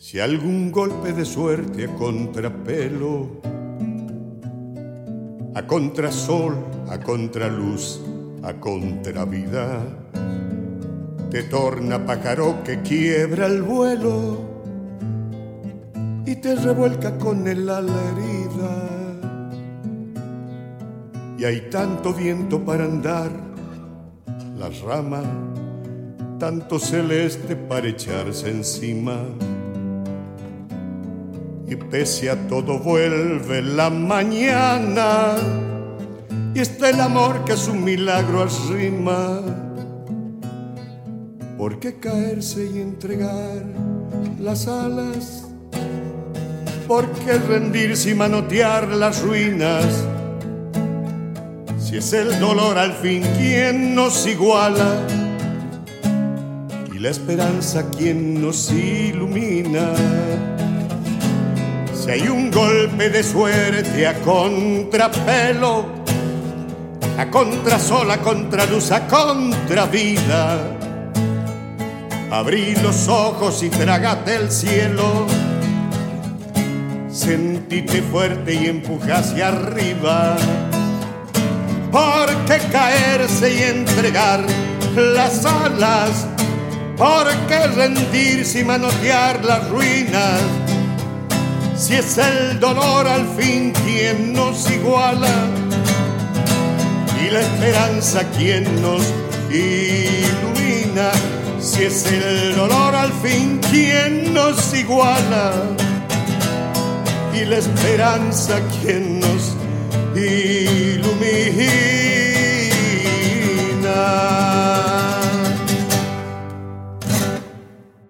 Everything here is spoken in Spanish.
Si algún golpe de suerte a contrapelo, a contrasol, a contraluz, a contravida, te torna pájaro que quiebra el vuelo y te revuelca con el ala herida. Y hay tanto viento para andar, las ramas, tanto celeste para echarse encima y pese a todo vuelve la mañana y está el amor que es un milagro arrima. ¿Por qué caerse y entregar las alas? ¿Por qué rendirse y manotear las ruinas? Si es el dolor al fin quien nos iguala y la esperanza quien nos ilumina hay un golpe de suerte a contrapelo, a contrasol, a contraluz, a contravida, abrí los ojos y trágate el cielo. Sentite fuerte y empuja hacia arriba. Porque caerse y entregar las alas, porque rendirse y manotear las ruinas si es el dolor al fin quien nos iguala y la esperanza quien nos ilumina, si es el dolor al fin quien nos iguala y la esperanza quien nos ilumina